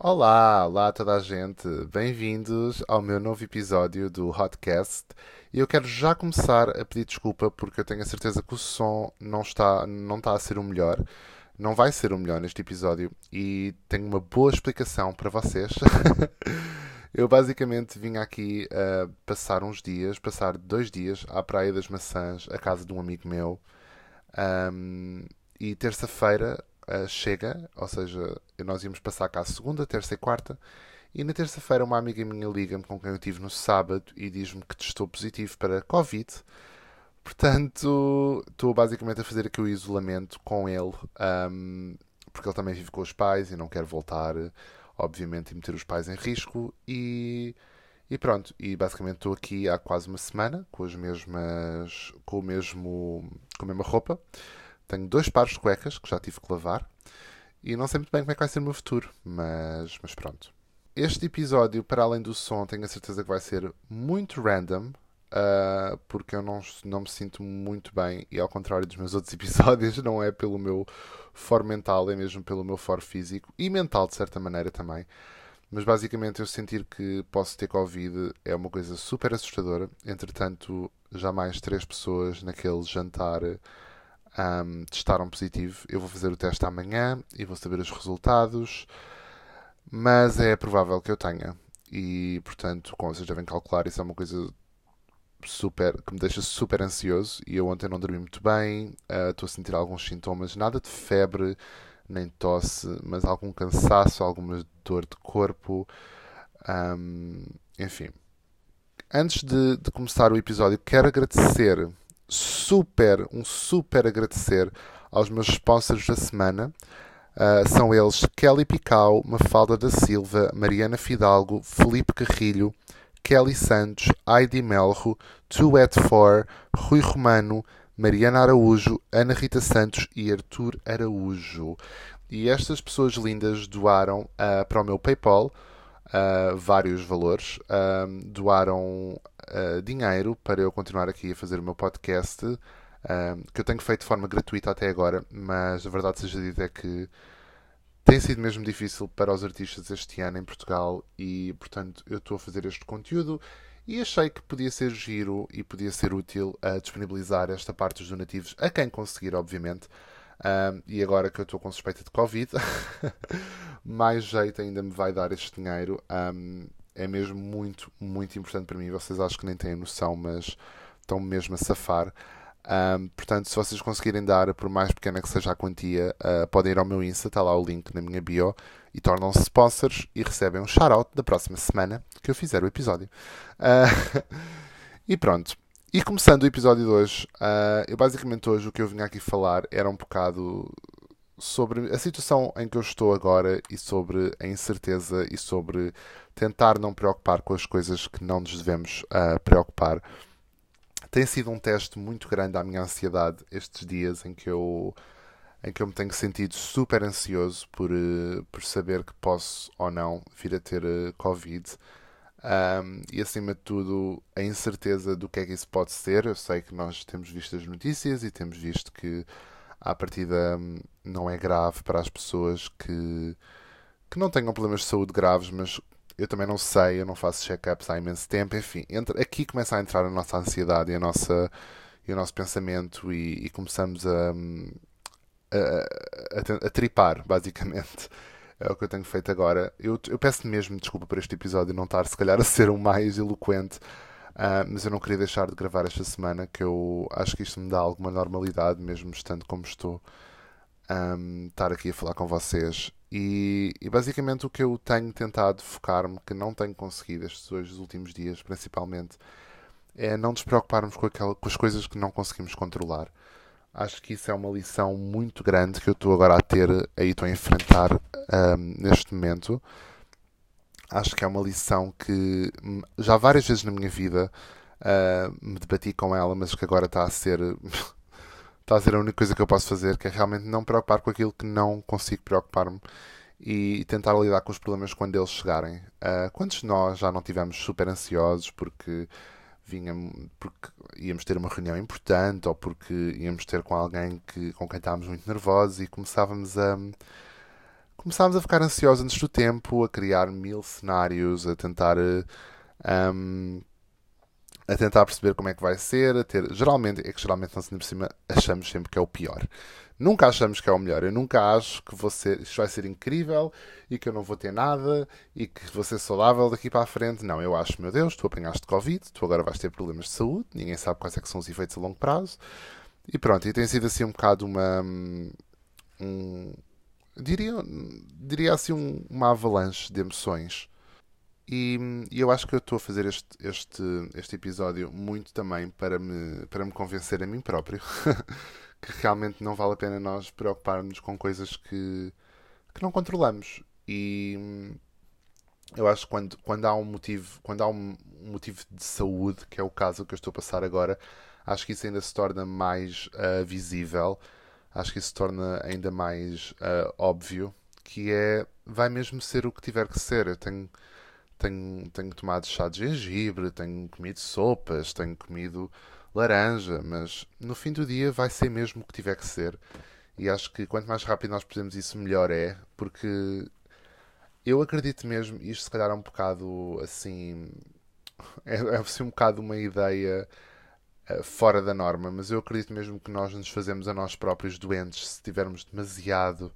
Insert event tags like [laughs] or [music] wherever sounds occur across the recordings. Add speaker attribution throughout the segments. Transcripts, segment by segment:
Speaker 1: Olá, olá a toda a gente. Bem-vindos ao meu novo episódio do Hotcast. E eu quero já começar a pedir desculpa porque eu tenho a certeza que o som não está, não está a ser o melhor. Não vai ser o melhor neste episódio e tenho uma boa explicação para vocês. [laughs] eu basicamente vim aqui uh, passar uns dias, passar dois dias à Praia das Maçãs, à casa de um amigo meu. Um, e terça-feira uh, chega, ou seja, nós íamos passar cá segunda, terça e quarta, e na terça-feira uma amiga minha liga-me com quem eu tive no sábado e diz-me que testou positivo para Covid. Portanto, estou basicamente a fazer aqui o isolamento com ele, um, porque ele também vive com os pais e não quer voltar, obviamente, e meter os pais em risco. E, e pronto, e basicamente estou aqui há quase uma semana com as mesmas, com o mesmo, com a mesma roupa. Tenho dois pares de cuecas que já tive que lavar e não sei muito bem como é que vai ser o meu futuro, mas, mas pronto. Este episódio, para além do som, tenho a certeza que vai ser muito random, uh, porque eu não, não me sinto muito bem e, ao contrário dos meus [laughs] outros episódios, não é pelo meu for mental, é mesmo pelo meu for físico e mental, de certa maneira também. Mas basicamente eu sentir que posso ter Covid é uma coisa super assustadora. Entretanto, já mais três pessoas naquele jantar um, testaram positivo. Eu vou fazer o teste amanhã e vou saber os resultados, mas é provável que eu tenha. E portanto, como vocês devem calcular, isso é uma coisa super que me deixa super ansioso. E eu ontem não dormi muito bem, uh, estou a sentir alguns sintomas, nada de febre nem tosse, mas algum cansaço, alguma dor de corpo, um, enfim. Antes de, de começar o episódio, quero agradecer super, um super agradecer aos meus sponsors da semana. Uh, são eles Kelly Picau, Mafalda da Silva, Mariana Fidalgo, Felipe Carrilho, Kelly Santos, Heidi Melro, Two at Four, Rui Romano, Mariana Araújo, Ana Rita Santos e Arthur Araújo. E estas pessoas lindas doaram uh, para o meu PayPal uh, vários valores. doaram uh, dinheiro para eu continuar aqui a fazer o meu podcast, uh, que eu tenho feito de forma gratuita até agora, mas a verdade seja dita é que tem sido mesmo difícil para os artistas este ano em Portugal e, portanto, eu estou a fazer este conteúdo e achei que podia ser giro e podia ser útil a disponibilizar esta parte dos donativos a quem conseguir, obviamente. Um, e agora que eu estou com suspeita de Covid, [laughs] mais jeito ainda me vai dar este dinheiro. Um, é mesmo muito, muito importante para mim. Vocês acho que nem têm noção, mas estão mesmo a safar. Um, portanto, se vocês conseguirem dar, por mais pequena que seja a quantia, uh, podem ir ao meu Insta, está lá o link na minha bio, e tornam-se sponsors e recebem um shout-out da próxima semana que eu fizer o episódio. Uh, [laughs] e pronto. E começando o episódio de hoje, uh, eu basicamente hoje o que eu vim aqui falar era um bocado sobre a situação em que eu estou agora e sobre a incerteza e sobre tentar não preocupar com as coisas que não nos devemos uh, preocupar. Tem sido um teste muito grande à minha ansiedade estes dias em que eu em que eu me tenho sentido super ansioso por, uh, por saber que posso ou não vir a ter uh, Covid. Um, e acima de tudo, a incerteza do que é que isso pode ser. Eu sei que nós temos visto as notícias e temos visto que à partida hum, não é grave para as pessoas que, que não tenham problemas de saúde graves, mas eu também não sei, eu não faço check-ups há imenso tempo, enfim, entra, aqui começa a entrar a nossa ansiedade e, a nossa, e o nosso pensamento e, e começamos a, a, a, a, tripar, [laughs] basicamente. É o que eu tenho feito agora. Eu, eu peço mesmo desculpa por este episódio não estar, se calhar, a ser o mais eloquente, uh, mas eu não queria deixar de gravar esta semana, que eu acho que isto me dá alguma normalidade, mesmo estando como estou, um, estar aqui a falar com vocês e, e, basicamente o que eu tenho tentado focar-me, que não tenho conseguido estes dois últimos dias, principalmente, é não nos preocuparmos com, aquela, com as coisas que não conseguimos controlar. Acho que isso é uma lição muito grande que eu estou agora a ter, aí estou a enfrentar um, neste momento. Acho que é uma lição que já várias vezes na minha vida uh, me debati com ela, mas que agora está a ser [laughs] está a ser a única coisa que eu posso fazer, que é realmente não preocupar com aquilo que não consigo preocupar-me e tentar lidar com os problemas quando eles chegarem. Uh, quantos de nós já não tivemos super ansiosos porque vinha, porque íamos ter uma reunião importante ou porque íamos ter com alguém que, com quem estávamos muito nervosos e começávamos a começámos a ficar ansiosos antes do tempo, a criar mil cenários, a tentar. Um, a tentar perceber como é que vai ser, a ter. Geralmente, é que geralmente nós por cima achamos sempre que é o pior. Nunca achamos que é o melhor. Eu nunca acho que ser, isto vai ser incrível e que eu não vou ter nada e que vou ser saudável daqui para a frente. Não, eu acho, meu Deus, tu apanhaste Covid, tu agora vais ter problemas de saúde, ninguém sabe quais é são os efeitos a longo prazo. E pronto, e tem sido assim um bocado uma. Um, diria, diria assim um, uma avalanche de emoções. E, e, eu acho que eu estou a fazer este, este, este episódio muito também para me, para me convencer a mim próprio [laughs] que realmente não vale a pena nós preocuparmos com coisas que, que não controlamos. E eu acho que quando, quando há um motivo, quando há um motivo de saúde, que é o caso que eu estou a passar agora, acho que isso ainda se torna mais uh, visível, acho que isso torna ainda mais uh, óbvio, que é vai mesmo ser o que tiver que ser. Eu tenho tenho, tenho tomado chá de gengibre, tenho comido sopas, tenho comido laranja, mas no fim do dia vai ser mesmo o que tiver que ser. E acho que quanto mais rápido nós podemos isso, melhor é, porque eu acredito mesmo, isto se calhar é um bocado assim. [laughs] É, é assim um bocado uma ideia fora da norma, mas eu acredito mesmo que nós nos fazemos a nós próprios doentes se estivermos demasiado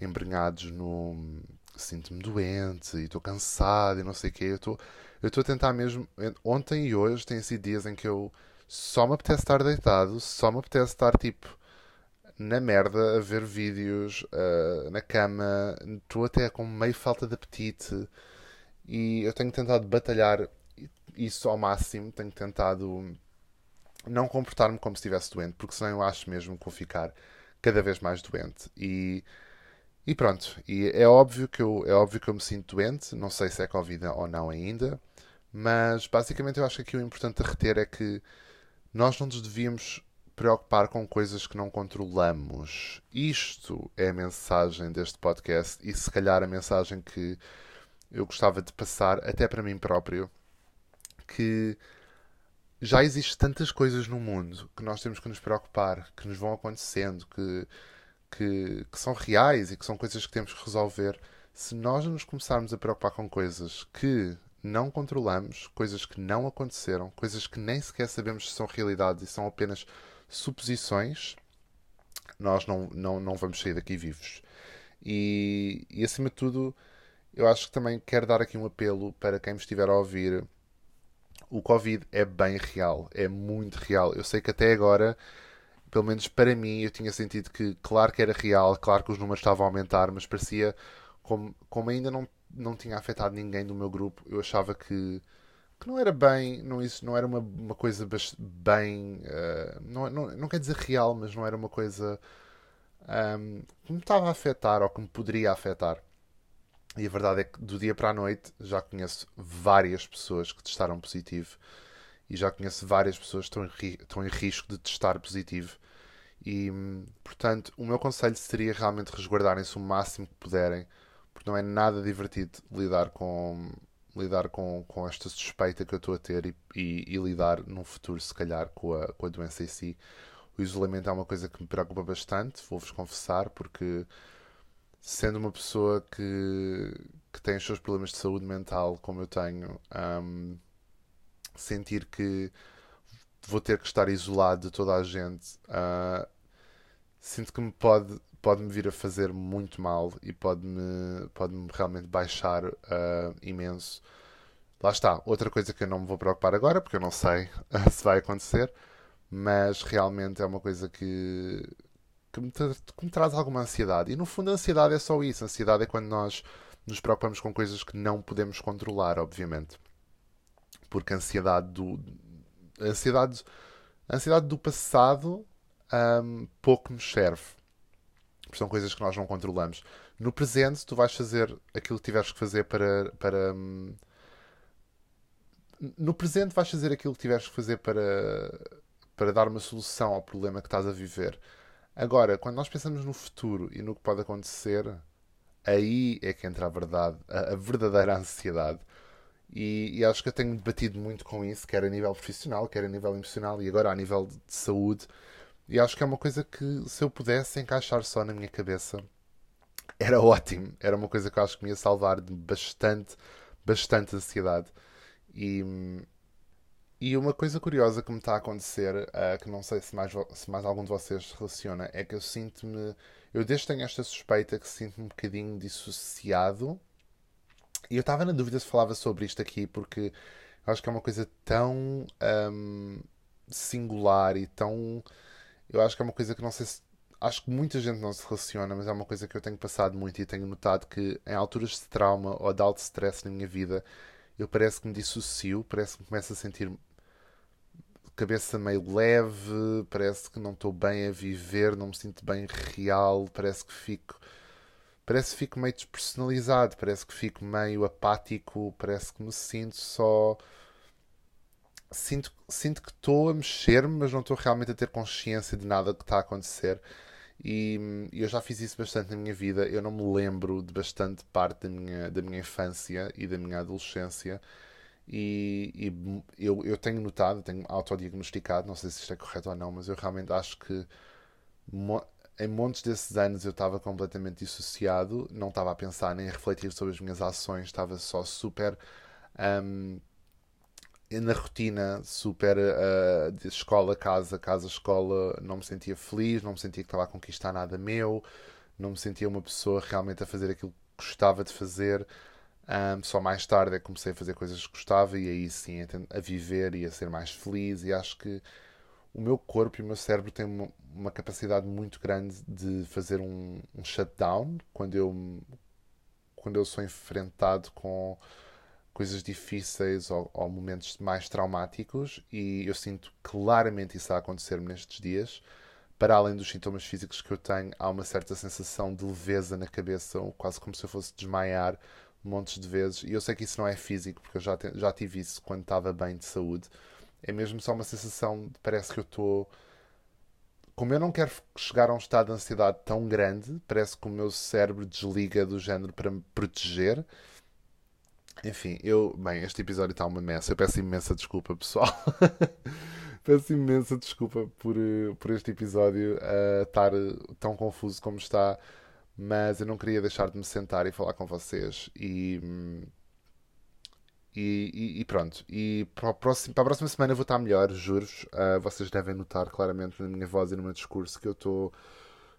Speaker 1: embrenhados no. Sinto-me doente e estou cansado e não sei o quê. Eu estou eu estou a tentar mesmo. Ontem e hoje têm sido dias em que eu só me apetece estar deitado, só me apetece estar tipo na merda a ver vídeos uh, na cama. Estou até com meio falta de apetite e eu tenho tentado batalhar isso ao máximo. Tenho tentado não comportar-me como se estivesse doente, porque senão eu acho mesmo que vou ficar cada vez mais doente. E, e pronto, e é óbvio que eu, é óbvio que eu me sinto doente, não sei se é Covid ou não ainda, mas basicamente eu acho que aqui o importante a reter é que nós não nos devíamos preocupar com coisas que não controlamos. Isto é a mensagem deste podcast e se calhar a mensagem que eu gostava de passar até para mim próprio que já existem tantas coisas no mundo que nós temos que nos preocupar, que nos vão acontecendo, que, que, que são reais e que são coisas que temos que resolver. Se nós nos começarmos a preocupar com coisas que não controlamos, coisas que não aconteceram, coisas que nem sequer sabemos se são realidade e são apenas suposições, nós não, não, não vamos sair daqui vivos. E, e acima de tudo, eu acho que também quero dar aqui um apelo para quem me estiver a ouvir. O Covid é bem real, é muito real. Eu sei que até agora, pelo menos para mim, eu tinha sentido que, claro que era real, claro que os números estavam a aumentar, mas parecia como, como ainda não não tinha afetado ninguém do meu grupo. Eu achava que, que não era bem, não, isso não era uma, uma coisa bem. Uh, não, não, não quer dizer real, mas não era uma coisa um, que me estava a afetar ou que me poderia afetar. E a verdade é que do dia para a noite já conheço várias pessoas que testaram positivo e já conheço várias pessoas que estão em, estão em risco de testar positivo. E, portanto, o meu conselho seria realmente resguardarem-se o máximo que puderem porque não é nada divertido lidar com lidar com, com esta suspeita que eu estou a ter e, e, e, lidar num futuro, se calhar, com a, com a doença em si. O isolamento é uma coisa que me preocupa bastante, vou-vos confessar, porque sendo uma pessoa que, que tem os seus problemas de saúde mental, como eu tenho, um, sentir que vou ter que estar isolado de toda a gente, uh, sinto que me pode pode-me vir a fazer muito mal e pode-me pode -me realmente baixar uh, imenso. Lá está, outra coisa que eu não me vou preocupar agora, porque eu não sei [laughs] se vai acontecer, mas realmente é uma coisa que, que, me, que me traz alguma ansiedade. E no fundo, a ansiedade é só isso. A ansiedade é quando nós nos preocupamos com coisas que não podemos controlar, obviamente. Porque a ansiedade do. A ansiedade, a ansiedade do passado um, pouco nos serve porque são coisas que nós não controlamos. No presente, tu vais fazer aquilo que tiveres que fazer para. para hum, no presente, vais fazer aquilo que tiveres que fazer para, para dar uma solução ao problema que estás a viver. Agora, quando nós pensamos no futuro e no que pode acontecer, aí é que entra a verdade, a, a verdadeira [laughs] ansiedade. E, e, acho que eu tenho debatido muito com isso, quer a nível profissional, quer a nível emocional e agora a nível de saúde. E acho que é uma coisa que, se eu pudesse encaixar só na minha cabeça, era ótimo. Era uma coisa que eu acho que me ia salvar de bastante, bastante ansiedade. E, e uma coisa curiosa que me está a acontecer, uh, que não sei se mais, se mais algum de vocês relaciona, é que eu sinto-me. Eu desde tenho esta suspeita que sinto-me um bocadinho dissociado. E eu estava na dúvida se falava sobre isto aqui, porque eu acho que é uma coisa tão um, singular e tão. Eu acho que é uma coisa que não sei se. Acho que muita gente não se relaciona, mas é uma coisa que eu tenho passado muito e tenho notado que em alturas de trauma ou de alto stress na minha vida, eu parece que me dissocio, parece que me começo a sentir cabeça meio leve, parece que não estou bem a viver, não me sinto bem real, parece que fico parece que fico meio despersonalizado, parece que fico meio apático, parece que me sinto só sinto, sinto que estou a mexer-me, mas não estou realmente a ter consciência de nada que está a acontecer. E, eu já fiz isso bastante na minha vida. Eu não me lembro de bastante parte da minha, da minha infância e da minha adolescência. E, e eu, eu tenho notado, tenho autodiagnosticado, não sei se isto é correto ou não, mas eu realmente acho que em montes desses anos eu estava completamente dissociado, não estava a pensar nem a refletir sobre as minhas ações, estava só super um, na rotina, super uh, de escola, casa, casa, escola. Não me sentia feliz, não me sentia que estava a conquistar nada meu, não me sentia uma pessoa realmente a fazer aquilo que gostava de fazer. Um, só mais tarde é que comecei a fazer coisas que gostava e aí sim a viver e a ser mais feliz. E acho que o meu corpo e o meu cérebro têm uma, uma capacidade muito grande de fazer um, um, shutdown quando eu, quando eu sou enfrentado com coisas difíceis ou, ou, momentos mais traumáticos e eu sinto claramente isso a acontecer-me nestes dias. Para além dos sintomas físicos que eu tenho, há uma certa sensação de leveza na cabeça, quase como se eu fosse desmaiar montes de vezes. E eu sei que isso não é físico, porque eu já, te, já tive isso quando estava bem de saúde é mesmo só uma sensação de parece que eu estou. Como eu não quero chegar a um estado de ansiedade tão grande, parece que o meu cérebro desliga do género para me proteger. Enfim, eu. Bem, este episódio está uma messa. Eu peço imensa desculpa, pessoal. [laughs] peço imensa desculpa por, por este episódio uh, estar tão confuso como está. Mas eu não queria deixar de me sentar e falar com vocês. E. Hum, e, e, pronto. E para, próximo, para, a próxima semana eu vou estar melhor, juro-vos. Uh, vocês devem notar claramente na minha voz e no meu discurso que eu estou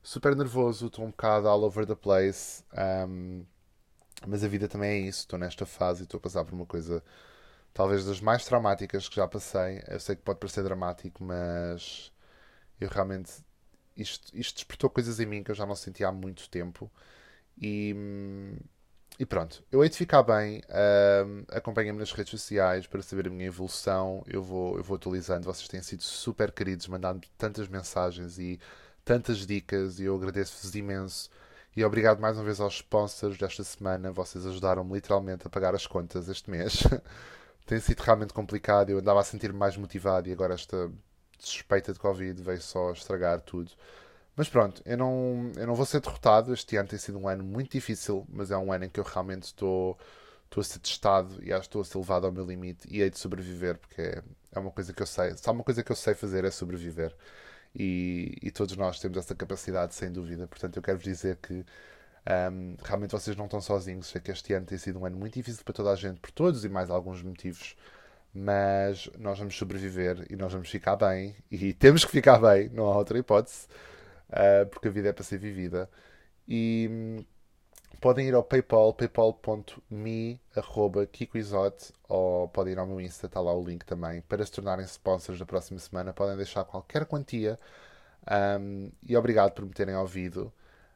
Speaker 1: super nervoso, estou um bocado all over the place. Um, mas a vida também é isso. Estou nesta fase e estou a passar por uma coisa talvez das mais traumáticas que já passei. Eu sei que pode parecer dramático, mas eu realmente. Isto, isto despertou coisas em mim que eu já não sentia há muito tempo. E e pronto, eu hei de ficar bem. Uh, Acompanhem-me nas redes sociais para saber a minha evolução. Eu vou, eu vou atualizando. Vocês têm sido super queridos, mandando tantas mensagens e tantas dicas. E eu agradeço-vos imenso. E obrigado mais uma vez aos sponsors desta semana. Vocês ajudaram-me literalmente a pagar as contas este mês. [laughs] Tem sido realmente complicado. Eu andava a sentir-me mais motivado e agora esta suspeita de Covid veio só estragar tudo. Mas pronto, eu não, eu não vou ser derrotado. Este ano tem sido um ano muito difícil, mas é um ano em que eu realmente estou, estou a ser testado e acho que estou a ser levado ao meu limite e hei de sobreviver, porque é, é uma coisa que eu sei. Só uma coisa que eu sei fazer é sobreviver. E, e todos nós temos essa capacidade, sem dúvida. Portanto, eu quero vos dizer que um, realmente vocês não estão sozinhos. Sei que este ano tem sido um ano muito difícil para toda a gente, por todos e mais alguns motivos. Mas nós vamos sobreviver e nós vamos ficar bem. E [laughs] temos que ficar bem, não há outra hipótese uh, porque a vida é para ser vivida. E hum, podem ir ao PayPal, paypal.me, arroba KikoIsote, ou podem ir ao meu Insta, está lá o link também, para se tornarem sponsors da próxima semana. Podem deixar qualquer quantia. Um, e obrigado por me terem ouvido.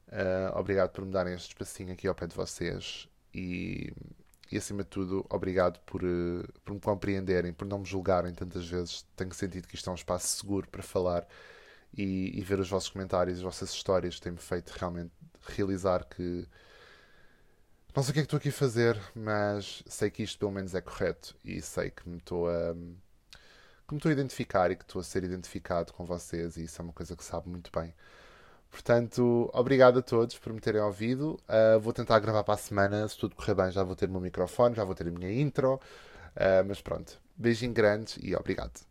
Speaker 1: Uh, obrigado por me darem este espacinho aqui ao pé de vocês. E, e acima de tudo, obrigado por, uh, por me compreenderem, por não me julgarem tantas vezes. Tenho sentido que isto é um espaço seguro para falar e, e ver os vossos comentários, as vossas histórias, tem-me feito realmente realizar que não sei o que é que estou aqui a fazer, mas sei que isto pelo menos é correto e sei que me estou a que me estou a identificar e que estou a ser identificado com vocês e isso é uma coisa que sabe muito bem. Portanto, obrigado a todos por me terem ouvido. Uh, vou tentar gravar para a semana. Se tudo correr bem, já vou ter o meu microfone, já vou ter a minha intro. Uh, mas pronto, beijinho grande e obrigado.